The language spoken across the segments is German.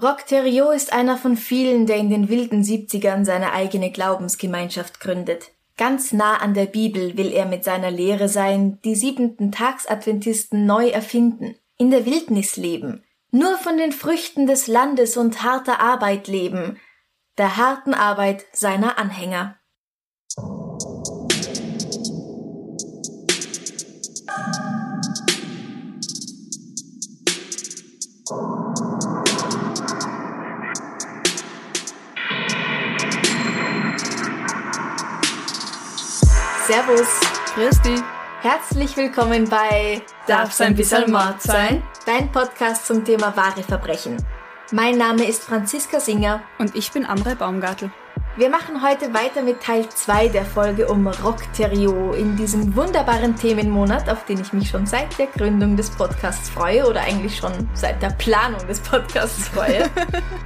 Rock Theriot ist einer von vielen, der in den wilden 70ern seine eigene Glaubensgemeinschaft gründet. Ganz nah an der Bibel will er mit seiner Lehre sein, die siebenten Tagsadventisten neu erfinden, in der Wildnis leben, nur von den Früchten des Landes und harter Arbeit leben, der harten Arbeit seiner Anhänger. Servus. Grüß dich. Herzlich willkommen bei Darf's ein bisschen Mord sein? Dein Podcast zum Thema wahre Verbrechen. Mein Name ist Franziska Singer. Und ich bin Amrei Baumgartel. Wir machen heute weiter mit Teil 2 der Folge um Rock Theriot in diesem wunderbaren Themenmonat, auf den ich mich schon seit der Gründung des Podcasts freue oder eigentlich schon seit der Planung des Podcasts freue.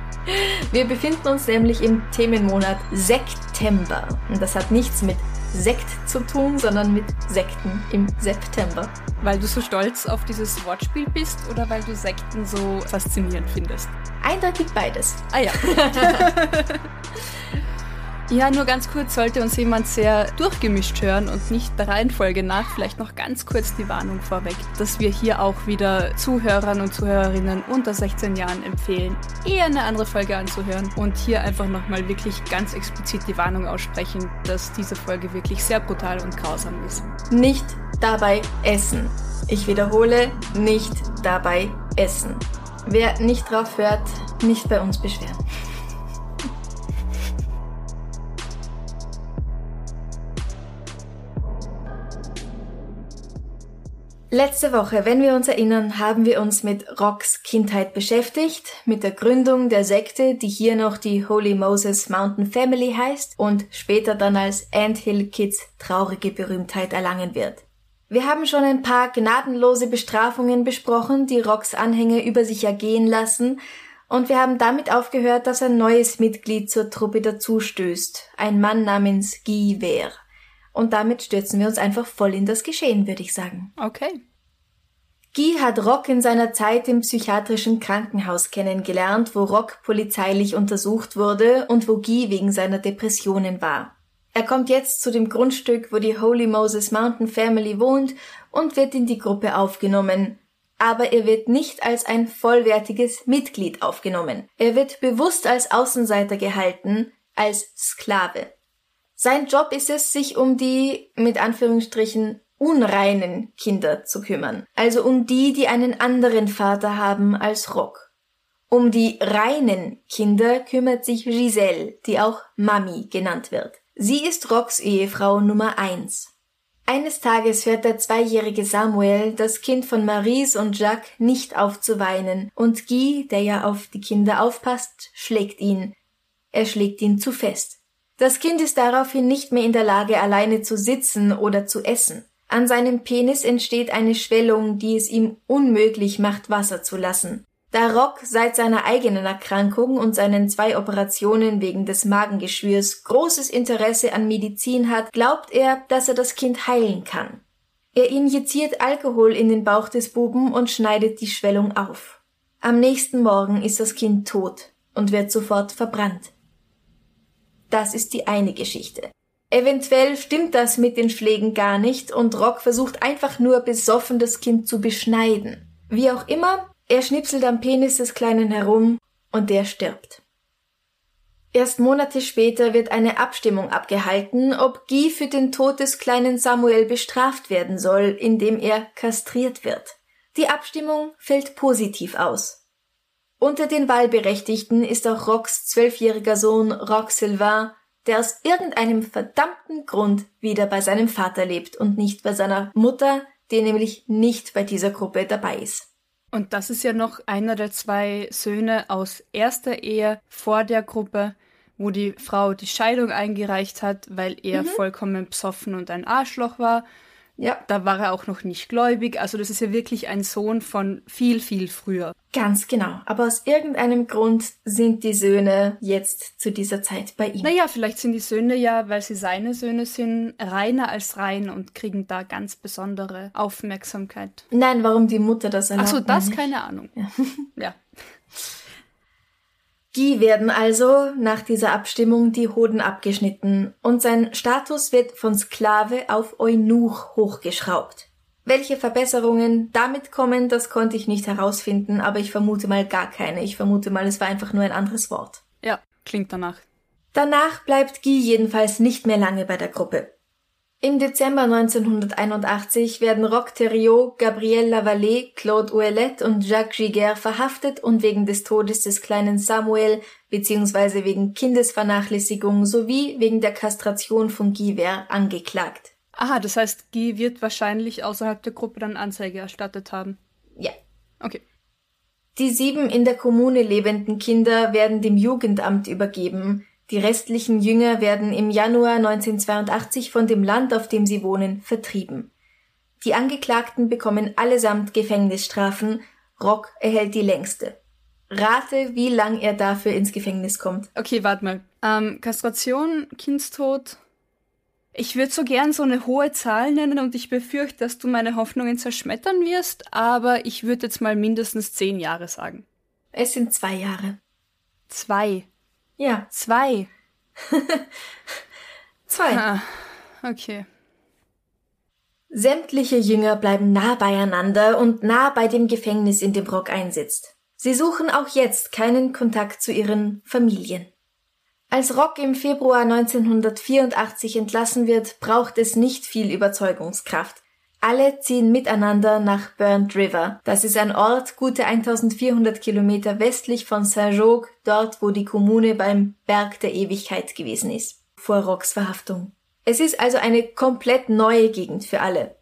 Wir befinden uns nämlich im Themenmonat September. Und das hat nichts mit Sekt zu tun, sondern mit Sekten im September. Weil du so stolz auf dieses Wortspiel bist oder weil du Sekten so faszinierend findest? Eindeutig beides. Ah ja. Ja, nur ganz kurz sollte uns jemand sehr durchgemischt hören und nicht der Reihenfolge nach. Vielleicht noch ganz kurz die Warnung vorweg, dass wir hier auch wieder Zuhörern und Zuhörerinnen unter 16 Jahren empfehlen, eher eine andere Folge anzuhören und hier einfach nochmal wirklich ganz explizit die Warnung aussprechen, dass diese Folge wirklich sehr brutal und grausam ist. Nicht dabei essen. Ich wiederhole, nicht dabei essen. Wer nicht drauf hört, nicht bei uns beschweren. Letzte Woche, wenn wir uns erinnern, haben wir uns mit Rocks Kindheit beschäftigt, mit der Gründung der Sekte, die hier noch die Holy Moses Mountain Family heißt und später dann als Ant Hill Kids traurige Berühmtheit erlangen wird. Wir haben schon ein paar gnadenlose Bestrafungen besprochen, die Rocks Anhänger über sich ergehen lassen, und wir haben damit aufgehört, dass ein neues Mitglied zur Truppe dazustößt, ein Mann namens Guy Vere. Und damit stürzen wir uns einfach voll in das Geschehen, würde ich sagen. Okay. Guy hat Rock in seiner Zeit im psychiatrischen Krankenhaus kennengelernt, wo Rock polizeilich untersucht wurde und wo Guy wegen seiner Depressionen war. Er kommt jetzt zu dem Grundstück, wo die Holy Moses Mountain Family wohnt und wird in die Gruppe aufgenommen. Aber er wird nicht als ein vollwertiges Mitglied aufgenommen. Er wird bewusst als Außenseiter gehalten, als Sklave. Sein Job ist es, sich um die, mit Anführungsstrichen, unreinen Kinder zu kümmern. Also um die, die einen anderen Vater haben als Rock. Um die reinen Kinder kümmert sich Giselle, die auch Mami genannt wird. Sie ist Rocks Ehefrau Nummer eins. Eines Tages hört der zweijährige Samuel, das Kind von Maries und Jacques, nicht auf zu weinen, und Guy, der ja auf die Kinder aufpasst, schlägt ihn. Er schlägt ihn zu fest. Das Kind ist daraufhin nicht mehr in der Lage, alleine zu sitzen oder zu essen. An seinem Penis entsteht eine Schwellung, die es ihm unmöglich macht, Wasser zu lassen. Da Rock seit seiner eigenen Erkrankung und seinen zwei Operationen wegen des Magengeschwürs großes Interesse an Medizin hat, glaubt er, dass er das Kind heilen kann. Er injiziert Alkohol in den Bauch des Buben und schneidet die Schwellung auf. Am nächsten Morgen ist das Kind tot und wird sofort verbrannt. Das ist die eine Geschichte. Eventuell stimmt das mit den Schlägen gar nicht und Rock versucht einfach nur besoffen das Kind zu beschneiden. Wie auch immer, er schnipselt am Penis des Kleinen herum und der stirbt. Erst Monate später wird eine Abstimmung abgehalten, ob Guy für den Tod des kleinen Samuel bestraft werden soll, indem er kastriert wird. Die Abstimmung fällt positiv aus. Unter den Wahlberechtigten ist auch Rocks zwölfjähriger Sohn Rock Sylvain, der aus irgendeinem verdammten Grund wieder bei seinem Vater lebt und nicht bei seiner Mutter, die nämlich nicht bei dieser Gruppe dabei ist. Und das ist ja noch einer der zwei Söhne aus erster Ehe vor der Gruppe, wo die Frau die Scheidung eingereicht hat, weil er mhm. vollkommen besoffen und ein Arschloch war. Ja. Da war er auch noch nicht gläubig. Also das ist ja wirklich ein Sohn von viel, viel früher. Ganz genau. Aber aus irgendeinem Grund sind die Söhne jetzt zu dieser Zeit bei ihm. Naja, vielleicht sind die Söhne ja, weil sie seine Söhne sind, reiner als rein und kriegen da ganz besondere Aufmerksamkeit. Nein, warum die Mutter das erlaubt? Ach so, das keine Ahnung. Ja. ja. Guy werden also nach dieser Abstimmung die Hoden abgeschnitten und sein Status wird von Sklave auf Eunuch hochgeschraubt. Welche Verbesserungen damit kommen, das konnte ich nicht herausfinden, aber ich vermute mal gar keine. Ich vermute mal, es war einfach nur ein anderes Wort. Ja, klingt danach. Danach bleibt Guy jedenfalls nicht mehr lange bei der Gruppe. Im Dezember 1981 werden Roch Theriot, Gabriel Lavallée, Claude Ouellet und Jacques Giguère verhaftet und wegen des Todes des kleinen Samuel bzw. wegen Kindesvernachlässigung sowie wegen der Kastration von Guy Ver angeklagt. Aha, das heißt, Guy wird wahrscheinlich außerhalb der Gruppe dann Anzeige erstattet haben. Ja. Okay. Die sieben in der Kommune lebenden Kinder werden dem Jugendamt übergeben, die restlichen Jünger werden im Januar 1982 von dem Land, auf dem sie wohnen, vertrieben. Die Angeklagten bekommen allesamt Gefängnisstrafen, Rock erhält die längste. Rate, wie lang er dafür ins Gefängnis kommt. Okay, warte mal. Ähm, Kastration, Kindstod. Ich würde so gern so eine hohe Zahl nennen und ich befürchte, dass du meine Hoffnungen zerschmettern wirst, aber ich würde jetzt mal mindestens zehn Jahre sagen. Es sind zwei Jahre. Zwei. Ja. Zwei. Zwei. Ah, okay. Sämtliche Jünger bleiben nah beieinander und nah bei dem Gefängnis, in dem Rock einsitzt. Sie suchen auch jetzt keinen Kontakt zu ihren Familien. Als Rock im Februar 1984 entlassen wird, braucht es nicht viel Überzeugungskraft. Alle ziehen miteinander nach Burnt River. Das ist ein Ort gute 1400 Kilometer westlich von Saint-Jogues, dort wo die Kommune beim Berg der Ewigkeit gewesen ist, vor Rocks Verhaftung. Es ist also eine komplett neue Gegend für alle.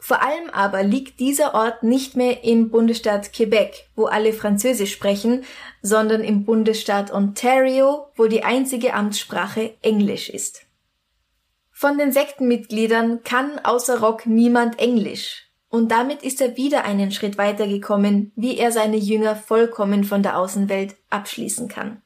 Vor allem aber liegt dieser Ort nicht mehr im Bundesstaat Quebec, wo alle Französisch sprechen, sondern im Bundesstaat Ontario, wo die einzige Amtssprache Englisch ist. Von den Sektenmitgliedern kann außer Rock niemand Englisch. Und damit ist er wieder einen Schritt weiter gekommen, wie er seine Jünger vollkommen von der Außenwelt abschließen kann.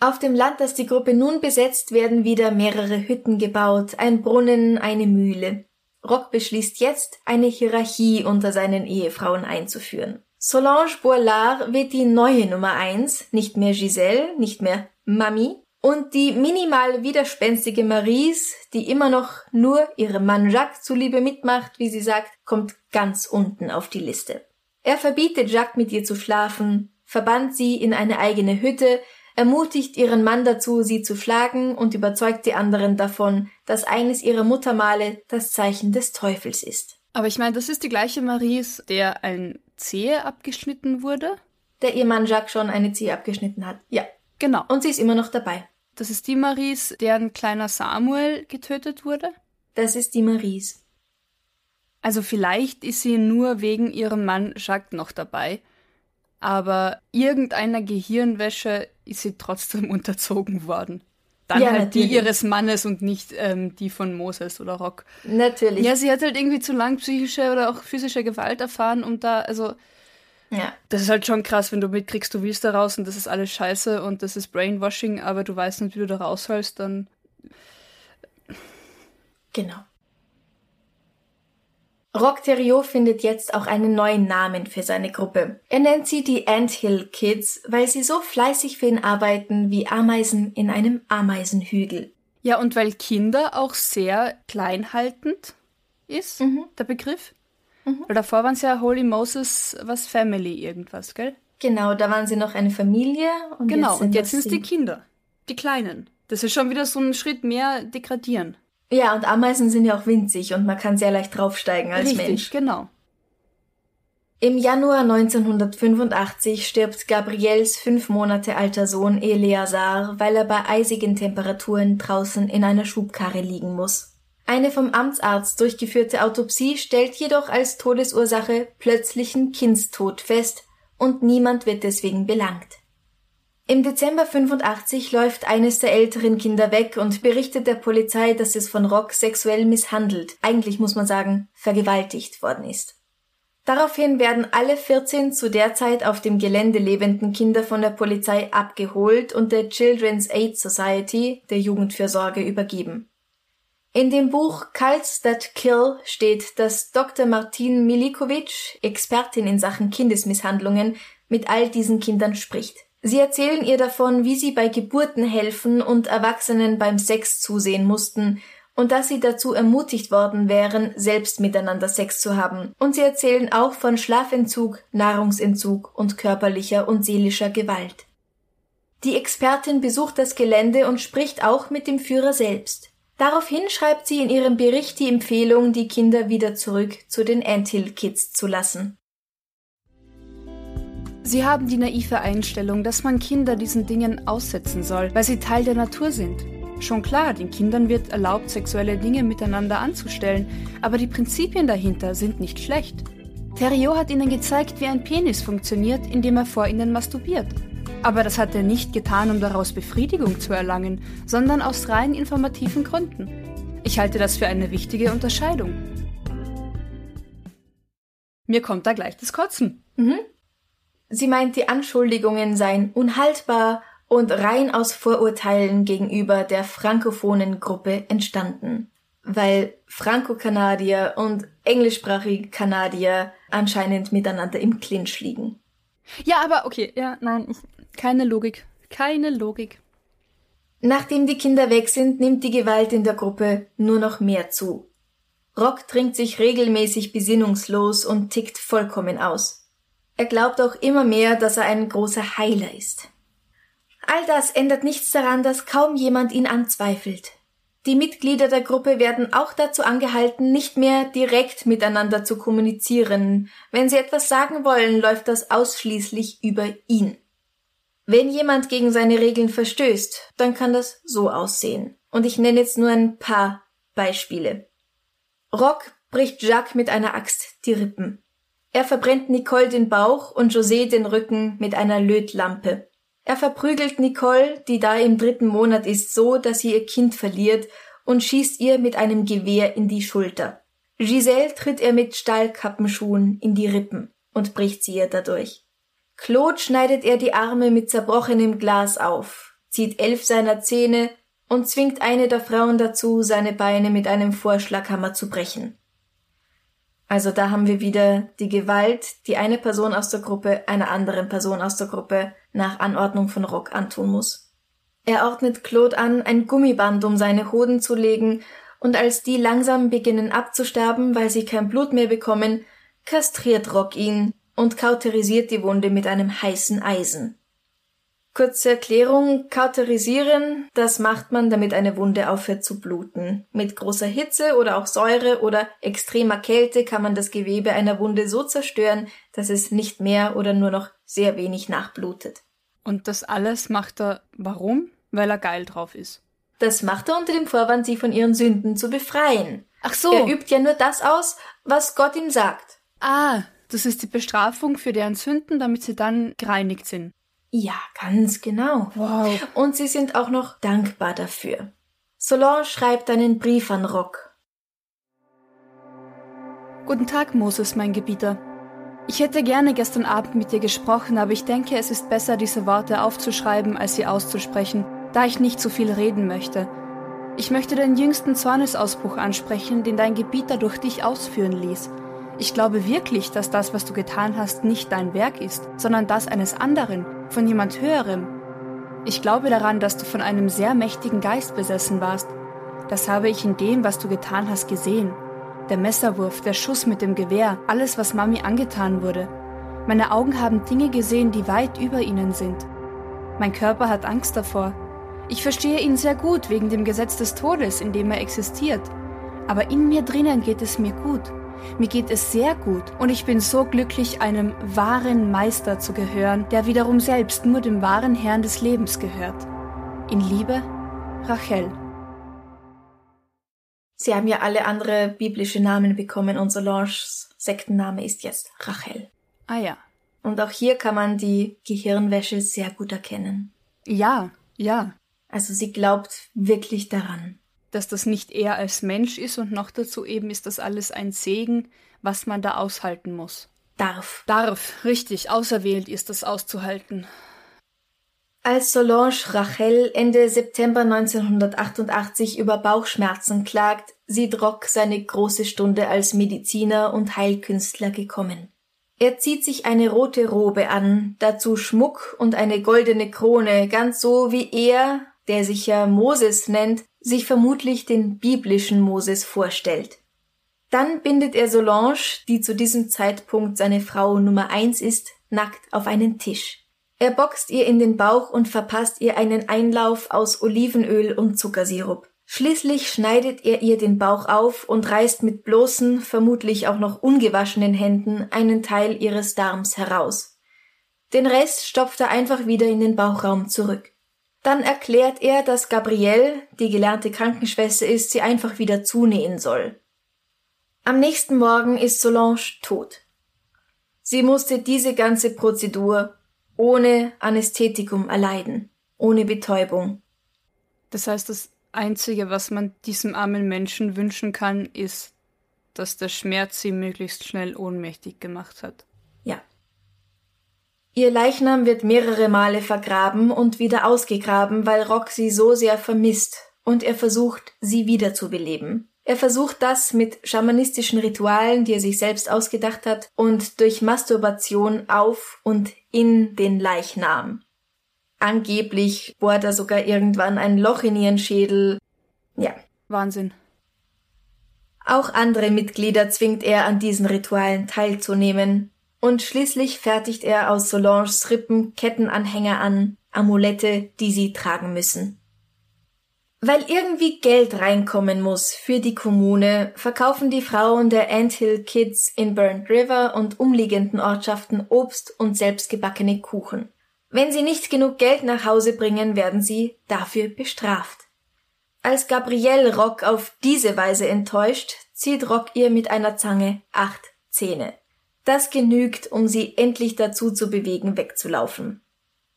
Auf dem Land, das die Gruppe nun besetzt, werden wieder mehrere Hütten gebaut, ein Brunnen, eine Mühle. Rock beschließt jetzt, eine Hierarchie unter seinen Ehefrauen einzuführen. Solange Boilard wird die neue Nummer eins, nicht mehr Giselle, nicht mehr Mami, und die minimal widerspenstige Maries, die immer noch nur ihrem Mann Jacques zuliebe mitmacht, wie sie sagt, kommt ganz unten auf die Liste. Er verbietet Jacques mit ihr zu schlafen, verbannt sie in eine eigene Hütte, ermutigt ihren Mann dazu, sie zu schlagen und überzeugt die anderen davon, dass eines ihrer Muttermale das Zeichen des Teufels ist. Aber ich meine, das ist die gleiche Maries, der ein Zehe abgeschnitten wurde? Der ihr Mann Jacques schon eine Zehe abgeschnitten hat. Ja. Genau. Und sie ist immer noch dabei. Das ist die Maries, deren kleiner Samuel getötet wurde? Das ist die Maries. Also vielleicht ist sie nur wegen ihrem Mann Jacques noch dabei, aber irgendeiner Gehirnwäsche ist sie trotzdem unterzogen worden. Dann ja, halt natürlich. die ihres Mannes und nicht ähm, die von Moses oder Rock. Natürlich. Ja, sie hat halt irgendwie zu lang psychische oder auch physische Gewalt erfahren, um da, also ja. Das ist halt schon krass, wenn du mitkriegst, du willst da raus und das ist alles scheiße und das ist Brainwashing, aber du weißt nicht, wie du da rausholst, dann. Genau. Rock Theriot findet jetzt auch einen neuen Namen für seine Gruppe. Er nennt sie die Anthill Kids, weil sie so fleißig für ihn arbeiten wie Ameisen in einem Ameisenhügel. Ja, und weil Kinder auch sehr kleinhaltend ist, mhm. der Begriff. Mhm. Weil davor waren sie ja Holy Moses was Family irgendwas, gell? Genau, da waren sie noch eine Familie. Und genau, jetzt und jetzt sind es die Kinder, die Kleinen. Das ist schon wieder so ein Schritt mehr degradieren. Ja, und Ameisen sind ja auch winzig und man kann sehr leicht draufsteigen als Richtig, Mensch. genau. Im Januar 1985 stirbt Gabriels fünf Monate alter Sohn Eleazar, weil er bei eisigen Temperaturen draußen in einer Schubkarre liegen muss. Eine vom Amtsarzt durchgeführte Autopsie stellt jedoch als Todesursache plötzlichen Kindstod fest und niemand wird deswegen belangt. Im Dezember 85 läuft eines der älteren Kinder weg und berichtet der Polizei, dass es von Rock sexuell misshandelt, eigentlich muss man sagen, vergewaltigt worden ist. Daraufhin werden alle 14 zu der Zeit auf dem Gelände lebenden Kinder von der Polizei abgeholt und der Children's Aid Society, der Jugendfürsorge, übergeben. In dem Buch Cults That Kill steht, dass Dr. Martin Milikovic, Expertin in Sachen Kindesmisshandlungen, mit all diesen Kindern spricht. Sie erzählen ihr davon, wie sie bei Geburten helfen und Erwachsenen beim Sex zusehen mussten und dass sie dazu ermutigt worden wären, selbst miteinander Sex zu haben. Und sie erzählen auch von Schlafentzug, Nahrungsentzug und körperlicher und seelischer Gewalt. Die Expertin besucht das Gelände und spricht auch mit dem Führer selbst. Daraufhin schreibt sie in ihrem Bericht die Empfehlung, die Kinder wieder zurück zu den Anthill Kids zu lassen. Sie haben die naive Einstellung, dass man Kinder diesen Dingen aussetzen soll, weil sie Teil der Natur sind. Schon klar, den Kindern wird erlaubt, sexuelle Dinge miteinander anzustellen, aber die Prinzipien dahinter sind nicht schlecht. Theriot hat ihnen gezeigt, wie ein Penis funktioniert, indem er vor ihnen masturbiert. Aber das hat er nicht getan, um daraus Befriedigung zu erlangen, sondern aus rein informativen Gründen. Ich halte das für eine wichtige Unterscheidung. Mir kommt da gleich das Kotzen. Mhm. Sie meint, die Anschuldigungen seien unhaltbar und rein aus Vorurteilen gegenüber der frankophonen Gruppe entstanden, weil Franco-Kanadier und englischsprachige Kanadier anscheinend miteinander im Clinch liegen. Ja, aber okay, ja, nein, ich, keine Logik, keine Logik. Nachdem die Kinder weg sind, nimmt die Gewalt in der Gruppe nur noch mehr zu. Rock trinkt sich regelmäßig besinnungslos und tickt vollkommen aus. Er glaubt auch immer mehr, dass er ein großer Heiler ist. All das ändert nichts daran, dass kaum jemand ihn anzweifelt. Die Mitglieder der Gruppe werden auch dazu angehalten, nicht mehr direkt miteinander zu kommunizieren. Wenn sie etwas sagen wollen, läuft das ausschließlich über ihn. Wenn jemand gegen seine Regeln verstößt, dann kann das so aussehen. Und ich nenne jetzt nur ein paar Beispiele. Rock bricht Jacques mit einer Axt die Rippen. Er verbrennt Nicole den Bauch und José den Rücken mit einer Lötlampe. Er verprügelt Nicole, die da im dritten Monat ist, so, dass sie ihr Kind verliert und schießt ihr mit einem Gewehr in die Schulter. Giselle tritt er mit Stahlkappenschuhen in die Rippen und bricht sie ihr dadurch. Claude schneidet er die Arme mit zerbrochenem Glas auf, zieht elf seiner Zähne und zwingt eine der Frauen dazu, seine Beine mit einem Vorschlaghammer zu brechen. Also da haben wir wieder die Gewalt, die eine Person aus der Gruppe einer anderen Person aus der Gruppe nach Anordnung von Rock antun muss. Er ordnet Claude an, ein Gummiband um seine Hoden zu legen, und als die langsam beginnen abzusterben, weil sie kein Blut mehr bekommen, kastriert Rock ihn und kauterisiert die Wunde mit einem heißen Eisen. Kurze Erklärung, kauterisieren, das macht man, damit eine Wunde aufhört zu bluten. Mit großer Hitze oder auch Säure oder extremer Kälte kann man das Gewebe einer Wunde so zerstören, dass es nicht mehr oder nur noch sehr wenig nachblutet. Und das alles macht er warum? Weil er geil drauf ist. Das macht er unter dem Vorwand, sie von ihren Sünden zu befreien. Ach so. Er übt ja nur das aus, was Gott ihm sagt. Ah, das ist die Bestrafung für deren Sünden, damit sie dann gereinigt sind. Ja, ganz genau. Wow. Und sie sind auch noch dankbar dafür. Solange schreibt einen Brief an Rock. Guten Tag, Moses, mein Gebieter. Ich hätte gerne gestern Abend mit dir gesprochen, aber ich denke, es ist besser, diese Worte aufzuschreiben, als sie auszusprechen, da ich nicht zu viel reden möchte. Ich möchte den jüngsten Zornesausbruch ansprechen, den dein Gebieter durch dich ausführen ließ. Ich glaube wirklich, dass das, was du getan hast, nicht dein Werk ist, sondern das eines anderen, von jemand Höherem. Ich glaube daran, dass du von einem sehr mächtigen Geist besessen warst. Das habe ich in dem, was du getan hast, gesehen. Der Messerwurf, der Schuss mit dem Gewehr, alles, was Mami angetan wurde. Meine Augen haben Dinge gesehen, die weit über ihnen sind. Mein Körper hat Angst davor. Ich verstehe ihn sehr gut wegen dem Gesetz des Todes, in dem er existiert. Aber in mir drinnen geht es mir gut. Mir geht es sehr gut und ich bin so glücklich, einem wahren Meister zu gehören, der wiederum selbst nur dem wahren Herrn des Lebens gehört. In Liebe, Rachel. Sie haben ja alle andere biblische Namen bekommen und Solanges Sektenname ist jetzt Rachel. Ah ja. Und auch hier kann man die Gehirnwäsche sehr gut erkennen. Ja, ja. Also sie glaubt wirklich daran. Dass das nicht er als Mensch ist und noch dazu eben ist das alles ein Segen, was man da aushalten muss. Darf. Darf, richtig, auserwählt ist das auszuhalten. Als Solange Rachel Ende September 1988 über Bauchschmerzen klagt, sieht Rock seine große Stunde als Mediziner und Heilkünstler gekommen. Er zieht sich eine rote Robe an, dazu Schmuck und eine goldene Krone, ganz so wie er, der sich ja Moses nennt, sich vermutlich den biblischen Moses vorstellt. Dann bindet er Solange, die zu diesem Zeitpunkt seine Frau Nummer eins ist, nackt auf einen Tisch. Er boxt ihr in den Bauch und verpasst ihr einen Einlauf aus Olivenöl und Zuckersirup. Schließlich schneidet er ihr den Bauch auf und reißt mit bloßen, vermutlich auch noch ungewaschenen Händen einen Teil ihres Darms heraus. Den Rest stopft er einfach wieder in den Bauchraum zurück. Dann erklärt er, dass Gabrielle, die gelernte Krankenschwester ist, sie einfach wieder zunähen soll. Am nächsten Morgen ist Solange tot. Sie musste diese ganze Prozedur ohne Anästhetikum erleiden, ohne Betäubung. Das heißt, das Einzige, was man diesem armen Menschen wünschen kann, ist, dass der Schmerz sie möglichst schnell ohnmächtig gemacht hat. Ihr Leichnam wird mehrere Male vergraben und wieder ausgegraben, weil Rock sie so sehr vermisst und er versucht, sie wiederzubeleben. Er versucht das mit schamanistischen Ritualen, die er sich selbst ausgedacht hat, und durch Masturbation auf und in den Leichnam. Angeblich bohrt er sogar irgendwann ein Loch in ihren Schädel. Ja. Wahnsinn. Auch andere Mitglieder zwingt er an diesen Ritualen teilzunehmen, und schließlich fertigt er aus Solanges Rippen Kettenanhänger an, Amulette, die sie tragen müssen. Weil irgendwie Geld reinkommen muss für die Kommune, verkaufen die Frauen der Anthill Kids in Burnt River und umliegenden Ortschaften Obst und selbstgebackene Kuchen. Wenn sie nicht genug Geld nach Hause bringen, werden sie dafür bestraft. Als Gabrielle Rock auf diese Weise enttäuscht, zieht Rock ihr mit einer Zange acht Zähne. Das genügt, um sie endlich dazu zu bewegen, wegzulaufen.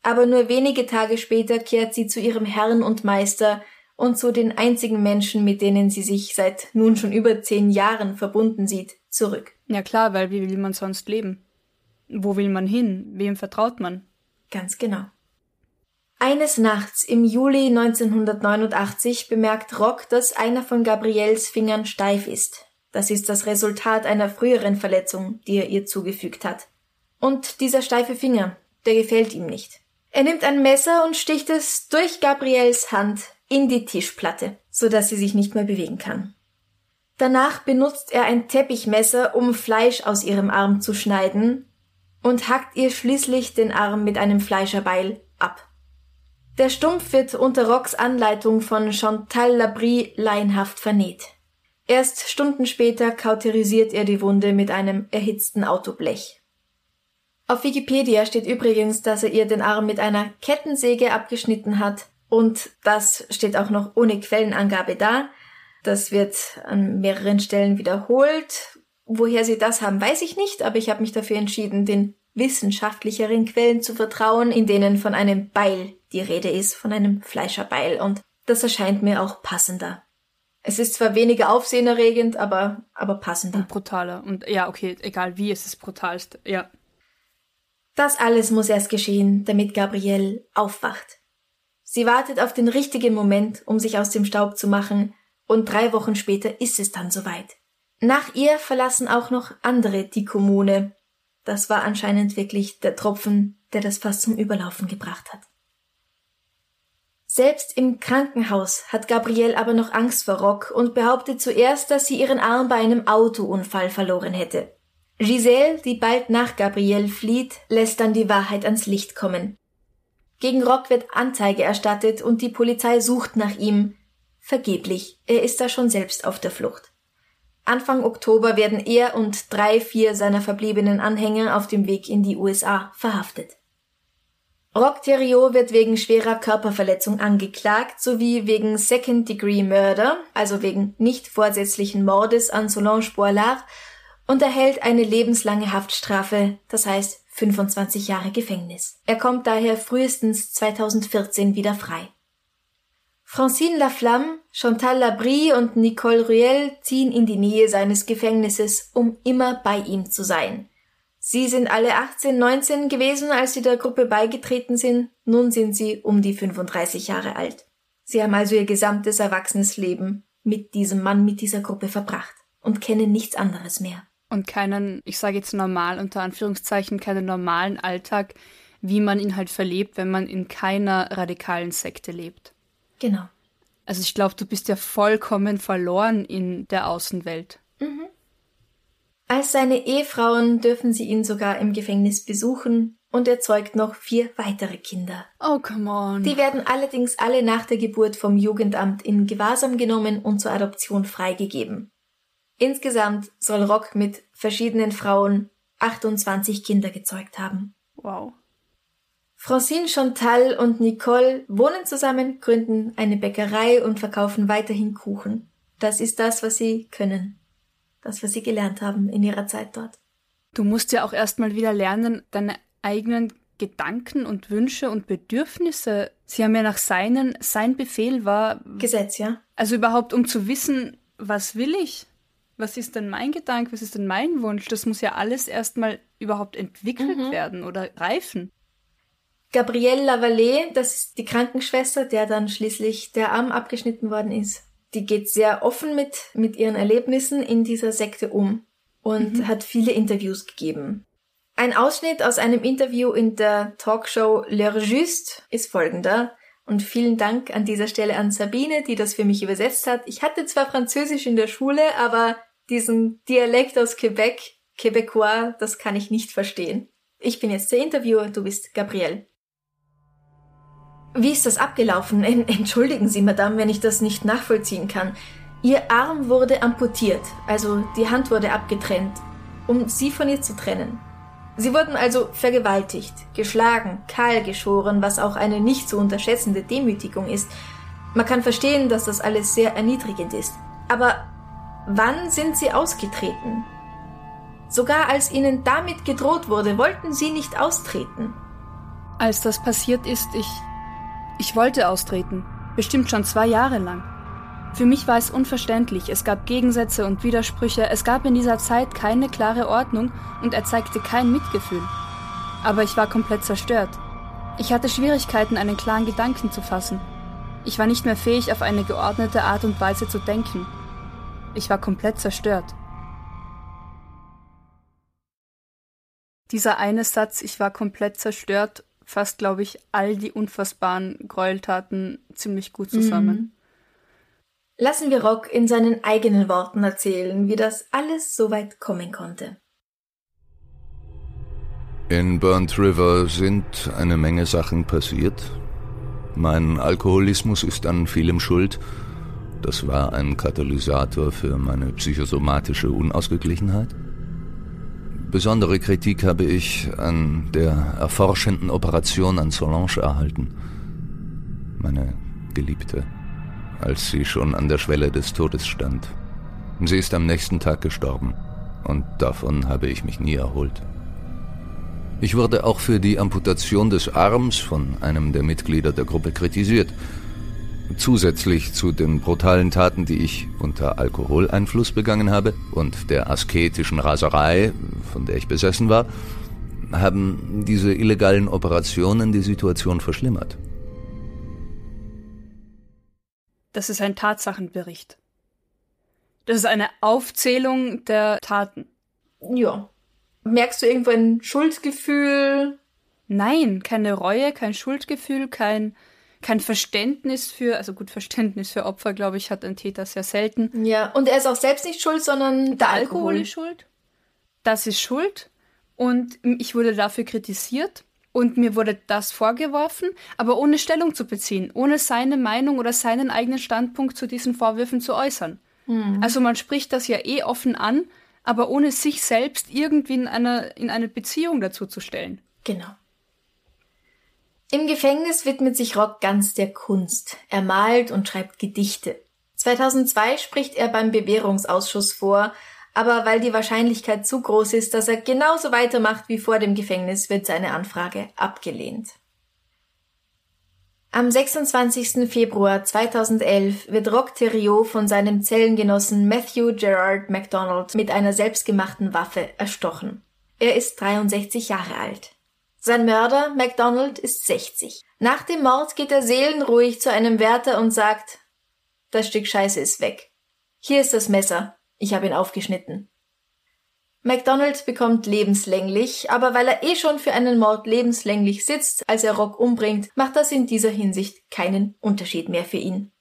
Aber nur wenige Tage später kehrt sie zu ihrem Herrn und Meister, und zu den einzigen Menschen, mit denen sie sich seit nun schon über zehn Jahren verbunden sieht, zurück. Ja klar, weil wie will man sonst leben? Wo will man hin? Wem vertraut man? Ganz genau. Eines Nachts im Juli 1989 bemerkt Rock, dass einer von Gabriels Fingern steif ist. Das ist das Resultat einer früheren Verletzung, die er ihr zugefügt hat. Und dieser steife Finger, der gefällt ihm nicht. Er nimmt ein Messer und sticht es durch Gabriels Hand in die Tischplatte, so dass sie sich nicht mehr bewegen kann. Danach benutzt er ein Teppichmesser, um Fleisch aus ihrem Arm zu schneiden und hackt ihr schließlich den Arm mit einem Fleischerbeil ab. Der Stumpf wird unter Rocks Anleitung von Chantal Labrie laienhaft vernäht. Erst Stunden später kauterisiert er die Wunde mit einem erhitzten Autoblech. Auf Wikipedia steht übrigens, dass er ihr den Arm mit einer Kettensäge abgeschnitten hat und das steht auch noch ohne Quellenangabe da. Das wird an mehreren Stellen wiederholt. Woher sie das haben, weiß ich nicht, aber ich habe mich dafür entschieden, den wissenschaftlicheren Quellen zu vertrauen, in denen von einem Beil die Rede ist, von einem Fleischerbeil. Und das erscheint mir auch passender. Es ist zwar weniger aufsehenerregend, aber, aber passender. Und brutaler. Und ja, okay, egal wie, es ist brutalst. Ja. Das alles muss erst geschehen, damit Gabrielle aufwacht. Sie wartet auf den richtigen Moment, um sich aus dem Staub zu machen, und drei Wochen später ist es dann soweit. Nach ihr verlassen auch noch andere die Kommune. Das war anscheinend wirklich der Tropfen, der das fast zum Überlaufen gebracht hat. Selbst im Krankenhaus hat Gabrielle aber noch Angst vor Rock und behauptet zuerst, dass sie ihren Arm bei einem Autounfall verloren hätte. Giselle, die bald nach Gabrielle flieht, lässt dann die Wahrheit ans Licht kommen. Gegen Rock wird Anzeige erstattet und die Polizei sucht nach ihm. Vergeblich, er ist da schon selbst auf der Flucht. Anfang Oktober werden er und drei, vier seiner verbliebenen Anhänger auf dem Weg in die USA verhaftet. Rock Theriot wird wegen schwerer Körperverletzung angeklagt sowie wegen Second Degree Murder, also wegen nicht vorsätzlichen Mordes an Solange Boilard und erhält eine lebenslange Haftstrafe, das heißt 25 Jahre Gefängnis. Er kommt daher frühestens 2014 wieder frei. Francine Laflamme, Chantal Labrie und Nicole Ruel ziehen in die Nähe seines Gefängnisses, um immer bei ihm zu sein. Sie sind alle 18, 19 gewesen, als sie der Gruppe beigetreten sind. Nun sind sie um die 35 Jahre alt. Sie haben also ihr gesamtes erwachsenes Leben mit diesem Mann, mit dieser Gruppe verbracht und kennen nichts anderes mehr. Und keinen, ich sage jetzt normal unter Anführungszeichen, keinen normalen Alltag, wie man ihn halt verlebt, wenn man in keiner radikalen Sekte lebt. Genau. Also ich glaube, du bist ja vollkommen verloren in der Außenwelt. Mhm. Als seine Ehefrauen dürfen sie ihn sogar im Gefängnis besuchen und er zeugt noch vier weitere Kinder. Oh, come on. Die werden allerdings alle nach der Geburt vom Jugendamt in Gewahrsam genommen und zur Adoption freigegeben. Insgesamt soll Rock mit verschiedenen Frauen 28 Kinder gezeugt haben. Wow. Francine Chantal und Nicole wohnen zusammen, gründen eine Bäckerei und verkaufen weiterhin Kuchen. Das ist das, was sie können das, was sie gelernt haben in ihrer Zeit dort. Du musst ja auch erstmal wieder lernen, deine eigenen Gedanken und Wünsche und Bedürfnisse. Sie haben ja nach seinen, sein Befehl war. Gesetz, ja. Also überhaupt, um zu wissen, was will ich? Was ist denn mein Gedanke? Was ist denn mein Wunsch? Das muss ja alles erstmal überhaupt entwickelt mhm. werden oder reifen. Gabrielle Lavallée, das ist die Krankenschwester, der dann schließlich der Arm abgeschnitten worden ist die geht sehr offen mit, mit ihren Erlebnissen in dieser Sekte um und mhm. hat viele Interviews gegeben. Ein Ausschnitt aus einem Interview in der Talkshow L'Heure Juste ist folgender. Und vielen Dank an dieser Stelle an Sabine, die das für mich übersetzt hat. Ich hatte zwar Französisch in der Schule, aber diesen Dialekt aus Quebec, Quebecois, das kann ich nicht verstehen. Ich bin jetzt der Interviewer, du bist Gabrielle. Wie ist das abgelaufen? Entschuldigen Sie, Madame, wenn ich das nicht nachvollziehen kann. Ihr Arm wurde amputiert, also die Hand wurde abgetrennt, um Sie von ihr zu trennen. Sie wurden also vergewaltigt, geschlagen, kahl geschoren, was auch eine nicht zu unterschätzende Demütigung ist. Man kann verstehen, dass das alles sehr erniedrigend ist. Aber wann sind Sie ausgetreten? Sogar als Ihnen damit gedroht wurde, wollten Sie nicht austreten. Als das passiert ist, ich ich wollte austreten, bestimmt schon zwei Jahre lang. Für mich war es unverständlich, es gab Gegensätze und Widersprüche, es gab in dieser Zeit keine klare Ordnung und er zeigte kein Mitgefühl. Aber ich war komplett zerstört. Ich hatte Schwierigkeiten, einen klaren Gedanken zu fassen. Ich war nicht mehr fähig, auf eine geordnete Art und Weise zu denken. Ich war komplett zerstört. Dieser eine Satz, ich war komplett zerstört, fasst, glaube ich, all die unfassbaren Gräueltaten ziemlich gut zusammen. Mhm. Lassen wir Rock in seinen eigenen Worten erzählen, wie das alles so weit kommen konnte. In Burnt River sind eine Menge Sachen passiert. Mein Alkoholismus ist an vielem schuld. Das war ein Katalysator für meine psychosomatische Unausgeglichenheit. Besondere Kritik habe ich an der erforschenden Operation an Solange erhalten. Meine Geliebte, als sie schon an der Schwelle des Todes stand. Sie ist am nächsten Tag gestorben und davon habe ich mich nie erholt. Ich wurde auch für die Amputation des Arms von einem der Mitglieder der Gruppe kritisiert Zusätzlich zu den brutalen Taten, die ich unter Alkoholeinfluss begangen habe und der asketischen Raserei, von der ich besessen war, haben diese illegalen Operationen die Situation verschlimmert. Das ist ein Tatsachenbericht. Das ist eine Aufzählung der Taten. Ja. Merkst du irgendwo ein Schuldgefühl? Nein, keine Reue, kein Schuldgefühl, kein kein Verständnis für, also gut, Verständnis für Opfer, glaube ich, hat ein Täter sehr selten. Ja, und er ist auch selbst nicht schuld, sondern der, der Alkohol. Alkohol ist schuld. Das ist schuld. Und ich wurde dafür kritisiert und mir wurde das vorgeworfen, aber ohne Stellung zu beziehen, ohne seine Meinung oder seinen eigenen Standpunkt zu diesen Vorwürfen zu äußern. Mhm. Also man spricht das ja eh offen an, aber ohne sich selbst irgendwie in, einer, in eine Beziehung dazu zu stellen. Genau. Im Gefängnis widmet sich Rock ganz der Kunst. Er malt und schreibt Gedichte. 2002 spricht er beim Bewährungsausschuss vor, aber weil die Wahrscheinlichkeit zu groß ist, dass er genauso weitermacht wie vor dem Gefängnis, wird seine Anfrage abgelehnt. Am 26. Februar 2011 wird Rock Theriot von seinem Zellengenossen Matthew Gerard MacDonald mit einer selbstgemachten Waffe erstochen. Er ist 63 Jahre alt. Sein Mörder, MacDonald, ist 60. Nach dem Mord geht er seelenruhig zu einem Wärter und sagt, das Stück Scheiße ist weg. Hier ist das Messer. Ich habe ihn aufgeschnitten. MacDonald bekommt lebenslänglich, aber weil er eh schon für einen Mord lebenslänglich sitzt, als er Rock umbringt, macht das in dieser Hinsicht keinen Unterschied mehr für ihn.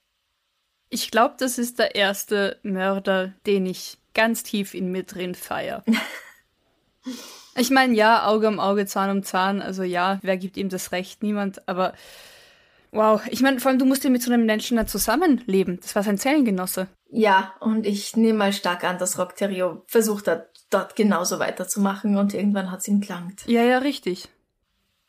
Ich glaube, das ist der erste Mörder, den ich ganz tief in mir drin feier. Ich meine, ja, Auge um Auge, Zahn um Zahn, also ja, wer gibt ihm das Recht? Niemand, aber wow, ich meine, vor allem, du musst ja mit so einem Menschen da zusammenleben. Das war sein Zellengenosse. Ja, und ich nehme mal stark an, dass Rock Terrio versucht hat, dort genauso weiterzumachen und irgendwann hat's ihm gelangt. Ja, ja, richtig.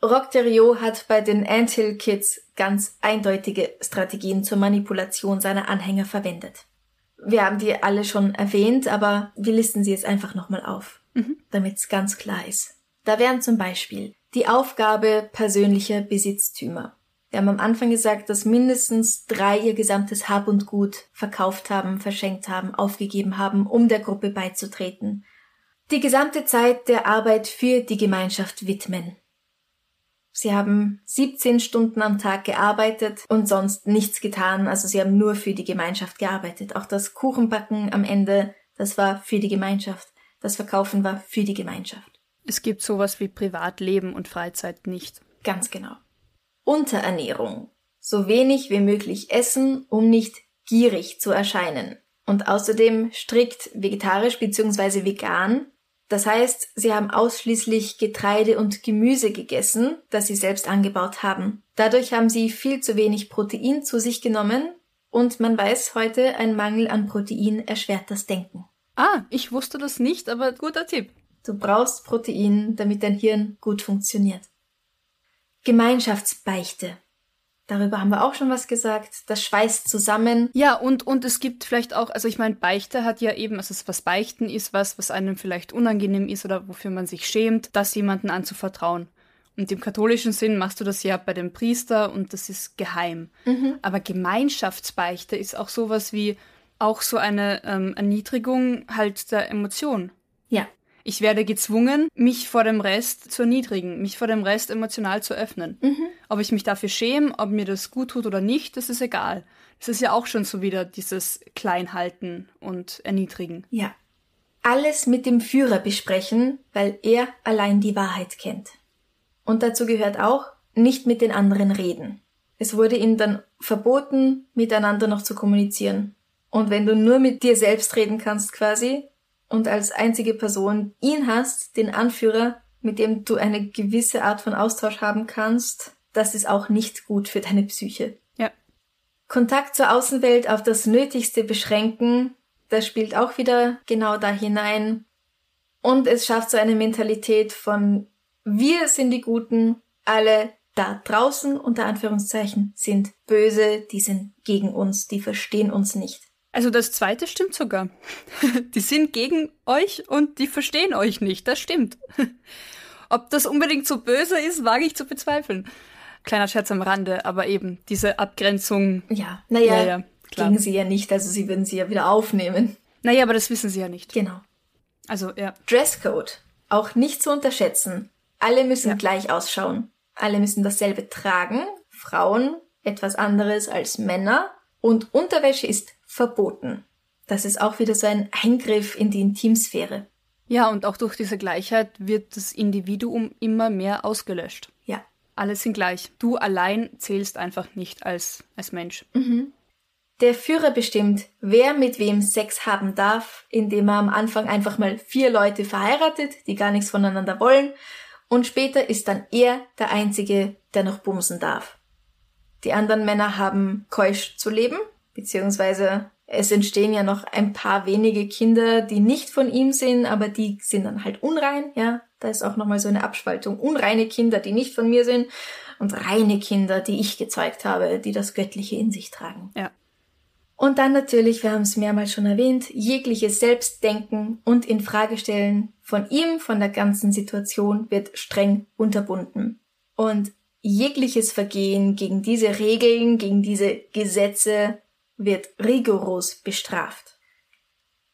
Rock Terrio hat bei den Anthill Kids ganz eindeutige Strategien zur Manipulation seiner Anhänger verwendet. Wir haben die alle schon erwähnt, aber wir listen sie jetzt einfach nochmal auf mhm. damit es ganz klar ist. Da wären zum Beispiel die Aufgabe persönlicher Besitztümer. Wir haben am Anfang gesagt, dass mindestens drei ihr gesamtes Hab und Gut verkauft haben, verschenkt haben, aufgegeben haben, um der Gruppe beizutreten. Die gesamte Zeit der Arbeit für die Gemeinschaft widmen. Sie haben 17 Stunden am Tag gearbeitet und sonst nichts getan, also sie haben nur für die Gemeinschaft gearbeitet. Auch das Kuchenbacken am Ende, das war für die Gemeinschaft. Das Verkaufen war für die Gemeinschaft. Es gibt sowas wie Privatleben und Freizeit nicht. Ganz genau. Unterernährung. So wenig wie möglich essen, um nicht gierig zu erscheinen. Und außerdem strikt vegetarisch bzw. vegan. Das heißt, sie haben ausschließlich Getreide und Gemüse gegessen, das sie selbst angebaut haben. Dadurch haben sie viel zu wenig Protein zu sich genommen und man weiß heute, ein Mangel an Protein erschwert das Denken. Ah, ich wusste das nicht, aber guter Tipp. Du brauchst Protein, damit dein Hirn gut funktioniert. Gemeinschaftsbeichte. Darüber haben wir auch schon was gesagt. Das schweißt zusammen. Ja, und, und es gibt vielleicht auch, also ich meine, Beichte hat ja eben, also was Beichten ist, was, was einem vielleicht unangenehm ist oder wofür man sich schämt, das jemanden anzuvertrauen. Und im katholischen Sinn machst du das ja bei dem Priester und das ist geheim. Mhm. Aber Gemeinschaftsbeichte ist auch sowas wie, auch so eine ähm, Erniedrigung halt der Emotion. Ja. Ich werde gezwungen, mich vor dem Rest zu erniedrigen, mich vor dem Rest emotional zu öffnen. Mhm. Ob ich mich dafür schäme, ob mir das gut tut oder nicht, das ist egal. Das ist ja auch schon so wieder dieses Kleinhalten und Erniedrigen. Ja. Alles mit dem Führer besprechen, weil er allein die Wahrheit kennt. Und dazu gehört auch, nicht mit den anderen reden. Es wurde ihnen dann verboten, miteinander noch zu kommunizieren. Und wenn du nur mit dir selbst reden kannst quasi und als einzige Person ihn hast, den Anführer, mit dem du eine gewisse Art von Austausch haben kannst, das ist auch nicht gut für deine Psyche. Ja. Kontakt zur Außenwelt auf das Nötigste beschränken, das spielt auch wieder genau da hinein. Und es schafft so eine Mentalität von wir sind die Guten, alle da draußen unter Anführungszeichen sind böse, die sind gegen uns, die verstehen uns nicht. Also das zweite stimmt sogar. Die sind gegen euch und die verstehen euch nicht. Das stimmt. Ob das unbedingt so böse ist, wage ich zu bezweifeln. Kleiner Scherz am Rande, aber eben diese Abgrenzung. Ja, naja, ja, ja, gegen sie ja nicht, also sie würden sie ja wieder aufnehmen. Naja, aber das wissen sie ja nicht. Genau. Also, ja. Dresscode. Auch nicht zu unterschätzen. Alle müssen ja. gleich ausschauen. Alle müssen dasselbe tragen. Frauen etwas anderes als Männer. Und Unterwäsche ist verboten. Das ist auch wieder so ein Eingriff in die Intimsphäre. Ja, und auch durch diese Gleichheit wird das Individuum immer mehr ausgelöscht. Ja. Alle sind gleich. Du allein zählst einfach nicht als, als Mensch. Mhm. Der Führer bestimmt, wer mit wem Sex haben darf, indem er am Anfang einfach mal vier Leute verheiratet, die gar nichts voneinander wollen, und später ist dann er der Einzige, der noch bumsen darf. Die anderen Männer haben keusch zu leben, beziehungsweise Es entstehen ja noch ein paar wenige Kinder, die nicht von ihm sind, aber die sind dann halt unrein, ja. Da ist auch nochmal so eine Abspaltung. Unreine Kinder, die nicht von mir sind und reine Kinder, die ich gezeugt habe, die das Göttliche in sich tragen. Ja. Und dann natürlich, wir haben es mehrmals schon erwähnt, jegliches Selbstdenken und Infragestellen von ihm, von der ganzen Situation wird streng unterbunden. Und jegliches Vergehen gegen diese Regeln, gegen diese Gesetze wird rigoros bestraft.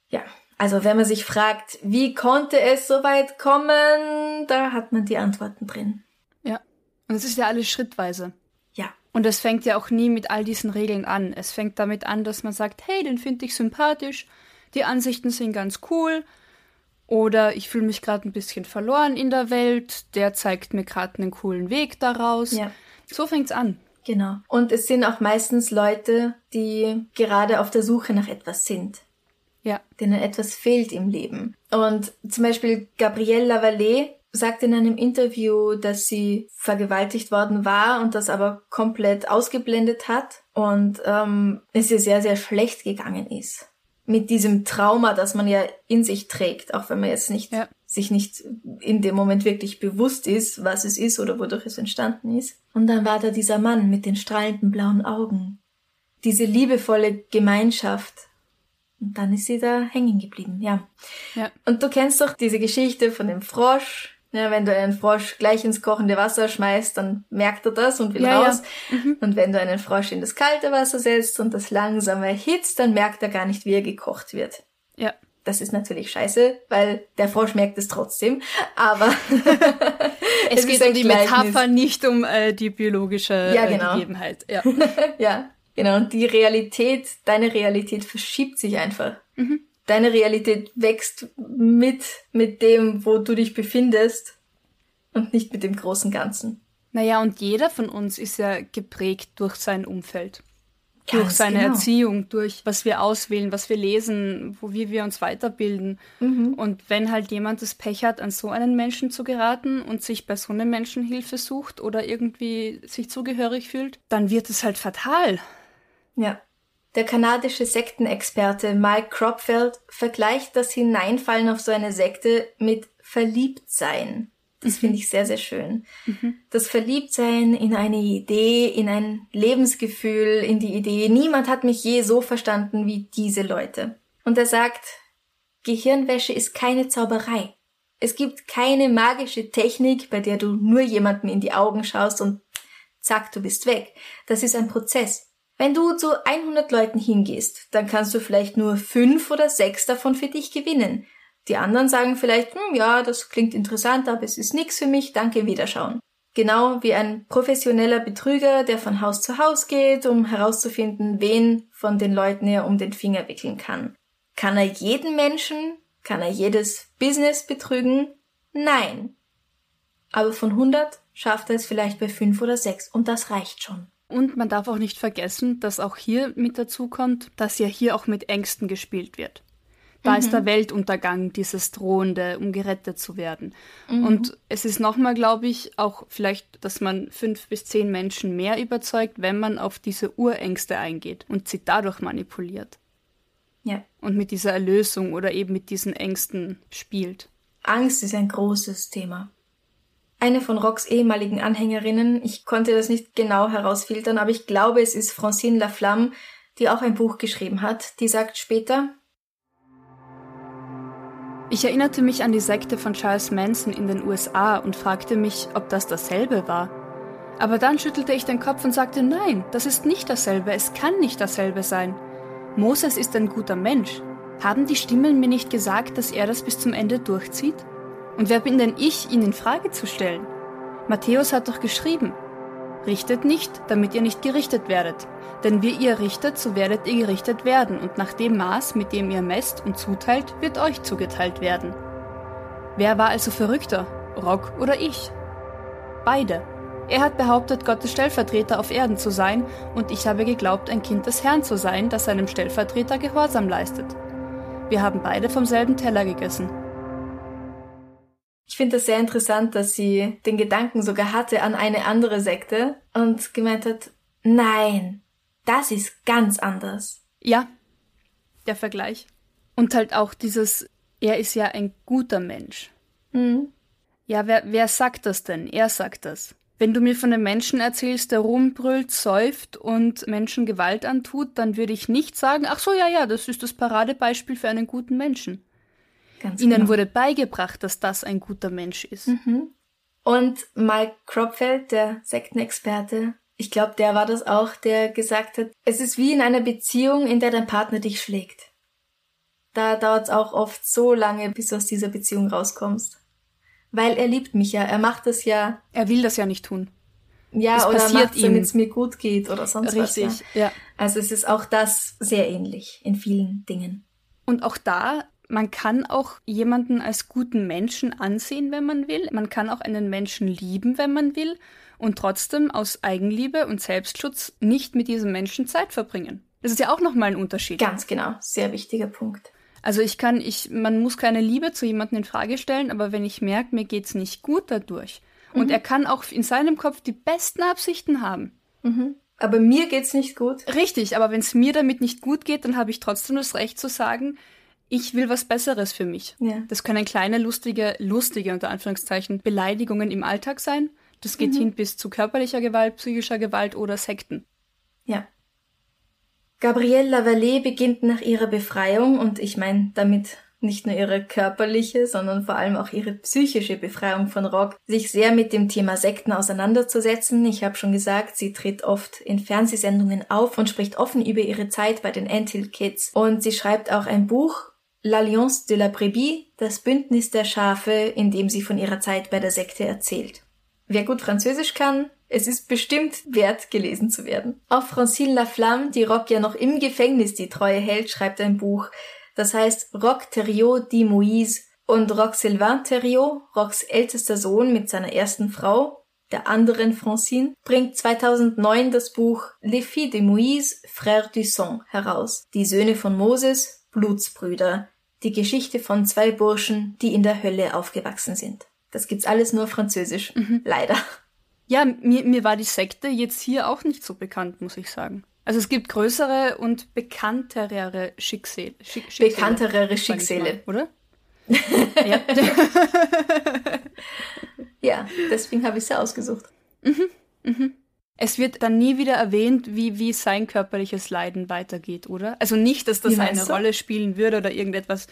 Ja, also wenn man sich fragt, wie konnte es so weit kommen, da hat man die Antworten drin. Ja, und es ist ja alles schrittweise. Ja. Und es fängt ja auch nie mit all diesen Regeln an. Es fängt damit an, dass man sagt, hey, den finde ich sympathisch, die Ansichten sind ganz cool, oder ich fühle mich gerade ein bisschen verloren in der Welt, der zeigt mir gerade einen coolen Weg daraus. Ja. So fängt's an. Genau. Und es sind auch meistens Leute, die gerade auf der Suche nach etwas sind. Ja. Denen etwas fehlt im Leben. Und zum Beispiel Gabrielle Lavallée sagt in einem Interview, dass sie vergewaltigt worden war und das aber komplett ausgeblendet hat und ähm, es ihr sehr, sehr schlecht gegangen ist mit diesem Trauma, das man ja in sich trägt, auch wenn man jetzt nicht Ja. Sich nicht in dem Moment wirklich bewusst ist, was es ist oder wodurch es entstanden ist. Und dann war da dieser Mann mit den strahlenden blauen Augen, diese liebevolle Gemeinschaft. Und dann ist sie da hängen geblieben, ja. Ja. Und du kennst doch diese Geschichte von dem Frosch. Ja, wenn du einen Frosch gleich ins kochende Wasser schmeißt, dann merkt er das und will Ja, ja. raus. Und wenn du einen Frosch in das kalte Wasser setzt und das langsam erhitzt, dann merkt er gar nicht, wie er gekocht wird. Ja. Das ist natürlich scheiße, weil der Frosch merkt es trotzdem. Aber Es, Es geht um die Gleichnis. Metapher, nicht um äh, die biologische Ja, äh, genau. Gegebenheit. Ja. ja, genau. Und die Realität, deine Realität verschiebt sich einfach. Deine Realität wächst mit, mit dem, wo du dich befindest und nicht mit dem großen Ganzen. Naja, und jeder von uns ist ja geprägt durch sein Umfeld. Durch seine genau. Erziehung, durch was wir auswählen, was wir lesen, wo wie wir uns weiterbilden. Mhm. Und wenn halt jemand das Pech hat, an so einen Menschen zu geraten und sich bei so einem Menschen Hilfe sucht oder irgendwie sich zugehörig fühlt, dann wird es halt fatal. Ja. Der kanadische Sektenexperte Mike Cropfeld vergleicht das Hineinfallen auf so eine Sekte mit Verliebtsein. Das finde ich sehr, sehr schön. Das Verliebtsein in eine Idee, in ein Lebensgefühl, in die Idee, niemand hat mich je so verstanden wie diese Leute. Und er sagt, Gehirnwäsche ist keine Zauberei. Es gibt keine magische Technik, bei der du nur jemandem in die Augen schaust und zack, du bist weg. Das ist ein Prozess. Wenn du zu 100 Leuten hingehst, dann kannst du vielleicht nur fünf oder sechs davon für dich gewinnen. Die anderen sagen vielleicht, hm, ja, das klingt interessant, aber es ist nix für mich, danke, wiederschauen. Genau wie ein professioneller Betrüger, der von Haus zu Haus geht, um herauszufinden, wen von den Leuten er um den Finger wickeln kann. Kann er jeden Menschen, kann er jedes Business betrügen? Nein. Aber von 100 schafft er es vielleicht bei fünf oder sechs und das reicht schon. Und man darf auch nicht vergessen, dass auch hier mit dazu kommt, dass ja hier auch mit Ängsten gespielt wird. Da ist der Weltuntergang, dieses Drohende, um gerettet zu werden. Und es ist nochmal, glaube ich, auch vielleicht, dass man fünf bis zehn Menschen mehr überzeugt, wenn man auf diese Urängste eingeht und sie dadurch manipuliert. Ja. Und mit dieser Erlösung oder eben mit diesen Ängsten spielt. Angst ist ein großes Thema. Eine von Rocks ehemaligen Anhängerinnen, ich konnte das nicht genau herausfiltern, aber ich glaube, es ist Francine Laflamme, die auch ein Buch geschrieben hat, die sagt später, Ich erinnerte mich an die Sekte von Charles Manson in den USA und fragte mich, ob das dasselbe war. Aber dann schüttelte ich den Kopf und sagte, nein, das ist nicht dasselbe, es kann nicht dasselbe sein. Moses ist ein guter Mensch. Haben die Stimmen mir nicht gesagt, dass er das bis zum Ende durchzieht? Und wer bin denn ich, ihn in Frage zu stellen? Matthäus hat doch geschrieben, Richtet nicht, damit ihr nicht gerichtet werdet. Denn wie ihr richtet, so werdet ihr gerichtet werden, und nach dem Maß, mit dem ihr messt und zuteilt, wird euch zugeteilt werden. Wer war also verrückter, Rock oder ich? Beide. Er hat behauptet, Gottes Stellvertreter auf Erden zu sein, und ich habe geglaubt, ein Kind des Herrn zu sein, das seinem Stellvertreter Gehorsam leistet. Wir haben beide vom selben Teller gegessen. Ich finde das sehr interessant, dass sie den Gedanken sogar hatte an eine andere Sekte und gemeint hat, nein, das ist ganz anders. Ja, der Vergleich. Und halt auch dieses, er ist ja ein guter Mensch. Mhm. Ja, wer, wer sagt das denn? Er sagt das. Wenn du mir von einem Menschen erzählst, der rumbrüllt, säuft und Menschen Gewalt antut, dann würde ich nicht sagen, ach so, ja, ja, das ist das Paradebeispiel für einen guten Menschen. Ganz Ihnen genau. wurde beigebracht, dass das ein guter Mensch ist. Mhm. Und Mike Kropfeld, der Sektenexperte, ich glaube, der war das auch, der gesagt hat, es ist wie in einer Beziehung, in der dein Partner dich schlägt. Da dauert es auch oft so lange, bis du aus dieser Beziehung rauskommst. Weil er liebt mich ja, er macht es ja, Er will das ja nicht tun. ja, Es oder passiert macht damit es mir gut geht oder sonst was. Richtig, Ja. ja. Also es ist auch das sehr ähnlich in vielen Dingen. Und auch da, man kann auch jemanden als guten Menschen ansehen, wenn man will. Man kann auch einen Menschen lieben, wenn man will. Und trotzdem aus Eigenliebe und Selbstschutz nicht mit diesem Menschen Zeit verbringen. Das ist ja auch nochmal ein Unterschied. Ganz genau, sehr wichtiger Punkt. Also ich kann, ich, man muss keine Liebe zu jemandem in Frage stellen, aber wenn ich merke, mir geht's nicht gut dadurch. Und er kann auch in seinem Kopf die besten Absichten haben. Aber mir geht's nicht gut. Richtig, aber wenn es mir damit nicht gut geht, dann habe ich trotzdem das Recht zu sagen, ich will was Besseres für mich. Ja. Das können kleine, lustige, lustige, unter Anführungszeichen, Beleidigungen im Alltag sein. Das geht hin bis zu körperlicher Gewalt, psychischer Gewalt oder Sekten. Ja. Gabrielle Lavallée beginnt nach ihrer Befreiung und ich meine damit nicht nur ihre körperliche, sondern vor allem auch ihre psychische Befreiung von Rock, sich sehr mit dem Thema Sekten auseinanderzusetzen. Ich habe schon gesagt, sie tritt oft in Fernsehsendungen auf und spricht offen über ihre Zeit bei den Anthill Kids. Und sie schreibt auch ein Buch, L'Alliance de la Brebis, das Bündnis der Schafe, in dem sie von ihrer Zeit bei der Sekte erzählt. Wer gut Französisch kann, es ist bestimmt wert, gelesen zu werden. Auch Francine Laflamme, die Rock ja noch im Gefängnis die Treue hält, schreibt ein Buch. Das heißt Rock Theriot dit Moïse und Rock Sylvain Theriot, Rocks ältester Sohn mit seiner ersten Frau, der anderen Francine, bringt 2009 das Buch Les filles de Moïse, frères du sang heraus. Die Söhne von Moses, Blutsbrüder. Die Geschichte von zwei Burschen, die in der Hölle aufgewachsen sind. Das gibt's alles nur Französisch. Leider. Ja, mir, mir war die Sekte jetzt hier auch nicht so bekannt, muss ich sagen. Also es gibt größere und bekanntere Schicksale, Schick, Schicksale. Bekanntere Schicksale. Mal, oder? ja. Ja, deswegen habe ich sie ausgesucht. Es wird dann nie wieder erwähnt, wie, wie sein körperliches Leiden weitergeht, oder? Also nicht, dass das Wie eine du? Rolle spielen würde oder irgendetwas.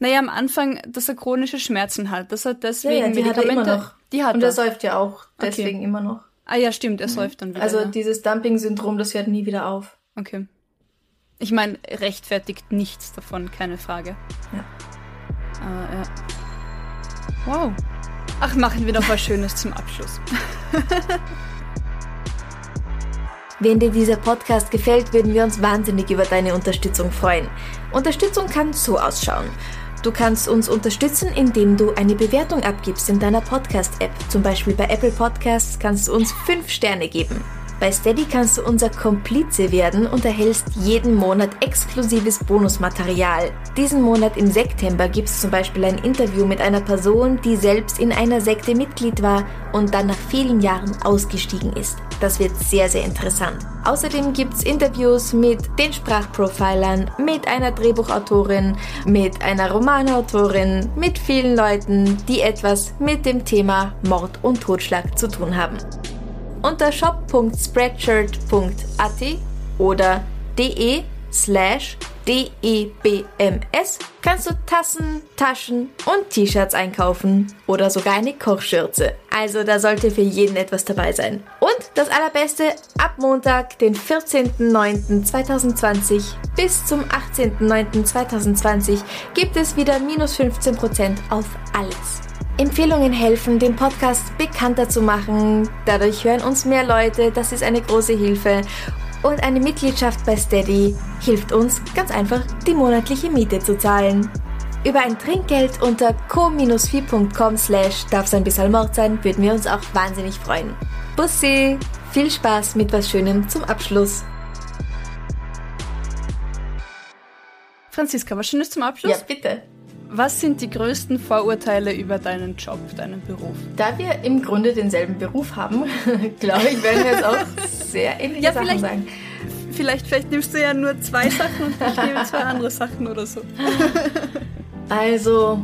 Naja, am Anfang, dass er chronische Schmerzen hat, dass er deswegen die hat er Medikamente... immer noch. Die hat Und er. er säuft ja auch deswegen immer noch. ah ja, stimmt, er säuft dann wieder. Also ja. dieses Dumping-Syndrom, das hört nie wieder auf. Okay. Ich meine, rechtfertigt nichts davon, keine Frage. Ja. Aber ja. Wow. Ach, machen wir noch was Schönes zum Abschluss. Wenn dir dieser Podcast gefällt, würden wir uns wahnsinnig über deine Unterstützung freuen. Unterstützung kann so ausschauen. Du kannst uns unterstützen, indem du eine Bewertung abgibst in deiner Podcast-App. Zum Beispiel bei Apple Podcasts kannst du uns 5 Sterne geben. Bei Steady kannst du unser Komplize werden und erhältst jeden Monat exklusives Bonusmaterial. Diesen Monat im September gibt es zum Beispiel ein Interview mit einer Person, die selbst in einer Sekte Mitglied war und dann nach vielen Jahren ausgestiegen ist. Das wird sehr, sehr interessant. Außerdem gibt es Interviews mit den Sprachprofilern, mit einer Drehbuchautorin, mit einer Romanautorin, mit vielen Leuten, die etwas mit dem Thema Mord und Totschlag zu tun haben. Unter shop.spreadshirt.at oder de slash DEBMS kannst du Tassen, Taschen und T-Shirts einkaufen oder sogar eine Kochschürze. Also da sollte für jeden etwas dabei sein. Und das allerbeste, ab Montag, den 14.09.2020 bis zum 18.09.2020 gibt es wieder minus 15% auf alles. Empfehlungen helfen, den Podcast bekannter zu machen. Dadurch hören uns mehr Leute. Das ist eine große Hilfe. Und eine Mitgliedschaft bei Steady hilft uns ganz einfach, die monatliche Miete zu zahlen. Über ein Trinkgeld unter co-fi.com slash darf ein bisschen Mord sein, würden wir uns auch wahnsinnig freuen. Bussi! Viel Spaß mit was Schönem zum Abschluss. Franziska, was Schönes zum Abschluss? bitte. Was sind die größten Vorurteile über deinen Job, deinen Beruf? Da wir im Grunde denselben Beruf haben, glaube ich, werden wir jetzt auch sehr ähnliche Ja, Sachen sagen. Vielleicht, vielleicht nimmst du ja nur zwei Sachen und ich nehme zwei andere Sachen oder so. Also,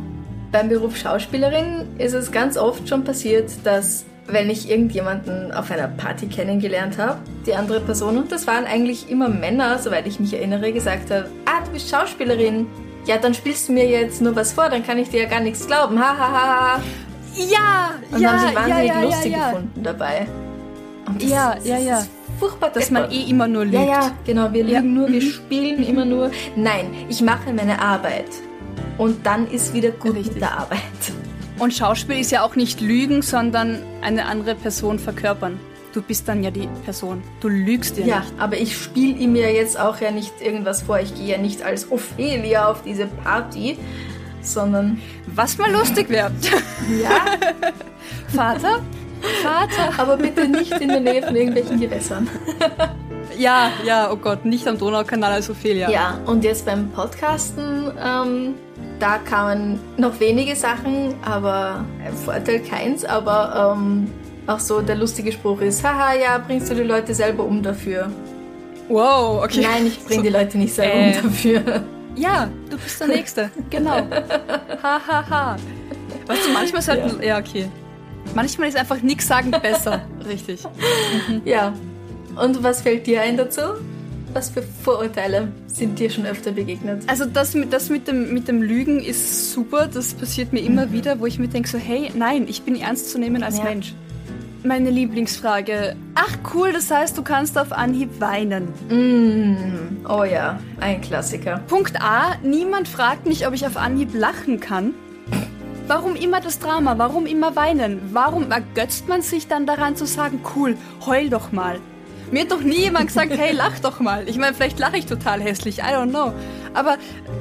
beim Beruf Schauspielerin ist es ganz oft schon passiert, dass wenn ich irgendjemanden auf einer Party kennengelernt habe, die andere Person, und das waren eigentlich immer Männer, soweit ich mich erinnere, gesagt habe, ah, du bist Schauspielerin. Ja, dann spielst du mir jetzt nur was vor, dann kann ich dir ja gar nichts glauben. Ha, ha, ha, ha. Ja, Und ja, haben sie wahnsinnig ja, ja, lustig ja, ja. gefunden dabei. Und das, Ja, ja, ja. ist furchtbar Dass man eh immer nur lügt. Ja, ja, genau. Wir lügen nur, wir spielen immer nur. Nein, ich mache meine Arbeit. Und dann ist wieder gut Richtig. mit der Arbeit. Und Schauspiel ist ja auch nicht lügen, sondern eine andere Person verkörpern. Du bist dann ja die Person. Du lügst ja, Ja, nicht. aber ich spiele ihm ja jetzt auch ja nicht irgendwas vor. Ich gehe ja nicht als Ophelia auf diese Party, sondern Was mal lustig wäre. ja, Vater? Vater? aber bitte nicht in der Nähe von irgendwelchen Gewässern. Ja, ja, oh Gott, nicht am Donaukanal als Ophelia. Ja, und jetzt beim Podcasten, ähm, da kamen noch wenige Sachen, aber äh, Vorteil keins, aber ähm, auch so der lustige Spruch ist, haha, ja, bringst du die Leute selber um dafür. Wow, okay. Nein, ich bringe die Leute nicht selber Äh. um dafür. Ja, du bist der Nächste. Genau. Ha, ha, ha. Weißt du, manchmal sollten... Ja. okay. Manchmal ist einfach nichts sagen besser. Richtig. Ja. Und was fällt dir ein dazu? Was für Vorurteile sind dir schon öfter begegnet? Also das mit, das mit, dem, mit dem Lügen ist super. Das passiert mir immer wieder, wo ich mir denke so, hey, nein, ich bin ernst zu nehmen als Ja. Mensch. Meine Lieblingsfrage. Ach cool, das heißt, du kannst auf Anhieb weinen. Mm, oh ja, ein Klassiker. Punkt A, niemand fragt mich, ob ich auf Anhieb lachen kann. Warum immer das Drama? Warum immer weinen? Warum ergötzt man sich dann daran zu sagen, cool, heul doch mal? Mir hat doch nie jemand gesagt, hey, lach doch mal. Ich meine, vielleicht lache ich total hässlich, I don't know. Aber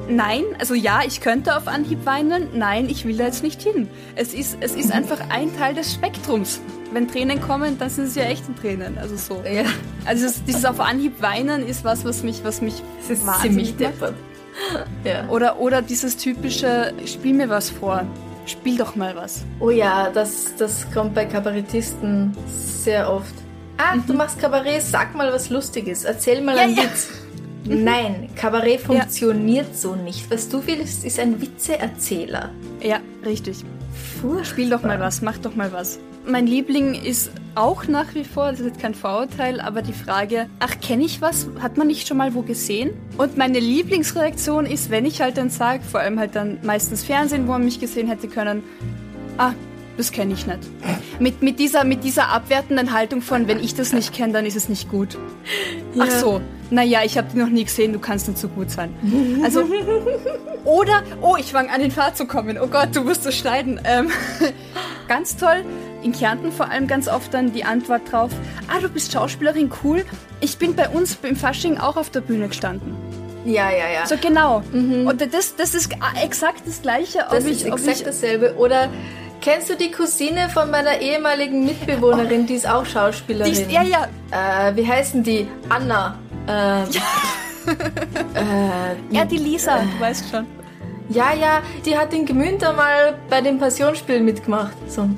nein, also ja, ich könnte auf Anhieb weinen. Nein, ich will da jetzt nicht hin. Es ist, es ist einfach ein Teil des Spektrums. Wenn Tränen kommen, dann sind es ja echte Tränen. Also so. Ja, Also dieses, dieses auf Anhieb weinen ist was, was mich, was mich es ist wahnsinnig deppert. Ja. Oder, oder dieses typische, spiel mir was vor. Spiel doch mal was. Oh ja, das, das kommt bei Kabarettisten sehr oft. Ah, du machst Kabarett, sag mal was Lustiges, erzähl mal Ja, einen ja. Witz. Nein, Kabarett funktioniert so nicht. Was du willst, ist ein Witzeerzähler. Ja, richtig. Furchtbar. Spiel doch mal was, mach doch mal was. Mein Liebling ist auch nach wie vor, das ist jetzt kein Vorurteil, aber die Frage, ach, kenne ich was? Hat man nicht schon mal wo gesehen? Und meine Lieblingsreaktion ist, wenn ich halt dann sage, vor allem halt dann meistens Fernsehen, wo man mich gesehen hätte können, ah, das kenne ich nicht. Mit, mit, dieser, mit dieser abwertenden Haltung von, wenn ich das nicht kenne, dann ist es nicht gut. Ach so, naja, ich habe die noch nie gesehen, du kannst nicht so gut sein. Also, oder, oh, ich fange an, in Fahrt zu kommen. Oh Gott, du musst es schneiden. Ähm, ganz toll. In Kärnten vor allem ganz oft dann die Antwort drauf, ah, du bist Schauspielerin, cool. Ich bin bei uns im Fasching auch auf der Bühne gestanden. Ja, ja, ja. So genau. Und das, das ist exakt das Gleiche, das ich, ist exakt ich dasselbe. Oder kennst du die Cousine von meiner ehemaligen Mitbewohnerin, die ist auch Schauspielerin? die, ja, ja, Äh, wie heißen die? Anna. Ähm, ja, die Lisa, du weißt schon. ja, ja, die hat in Gemünder mal bei dem Passionsspiel mitgemacht. So.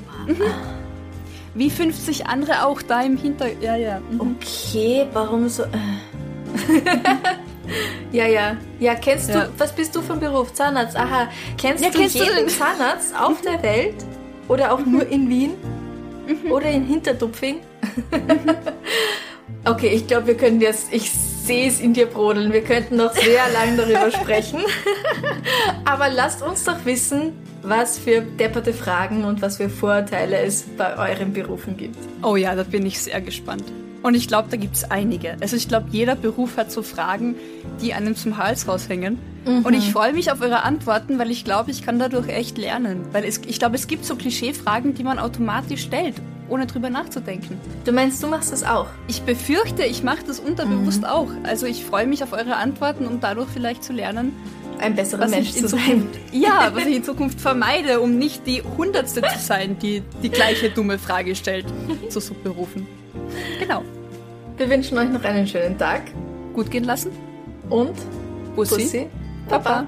Wie 50 andere auch da im Hinter... Ja, ja. mhm. Okay, warum so. Äh. ja, ja. Ja, kennst Ja. du. Was bist du vom Beruf? Zahnarzt. Aha. Kennst Ja, du kennst du jeden den- Zahnarzt auf der Welt? Oder auch nur in Wien? Oder in Hintertupfing? okay, ich glaube, wir können jetzt. Ich sehe es in dir brodeln. Wir könnten noch sehr lange darüber sprechen. Aber lasst uns doch wissen, was für depperte Fragen und was für Vorurteile es bei euren Berufen gibt. Oh ja, da bin ich sehr gespannt. Und ich glaube, da gibt es einige. Also ich glaube, jeder Beruf hat so Fragen, die einem zum Hals raushängen. Und ich freue mich auf eure Antworten, weil ich glaube, ich kann dadurch echt lernen. Weil es, ich glaube, es gibt so Klischeefragen, die man automatisch stellt, ohne drüber nachzudenken. Du meinst, du machst das auch? Ich befürchte, ich mache das unterbewusst auch. Also ich freue mich auf eure Antworten, um dadurch vielleicht zu lernen, Ein besserer was Mensch zu sein. Ja, was ich in Zukunft vermeide, um nicht die Hundertste zu sein, die die gleiche dumme Frage stellt zu Subberufen. Genau. Wir wünschen euch noch einen schönen Tag Gut gehen lassen. und Bussi. Bussi. Papa. Papa.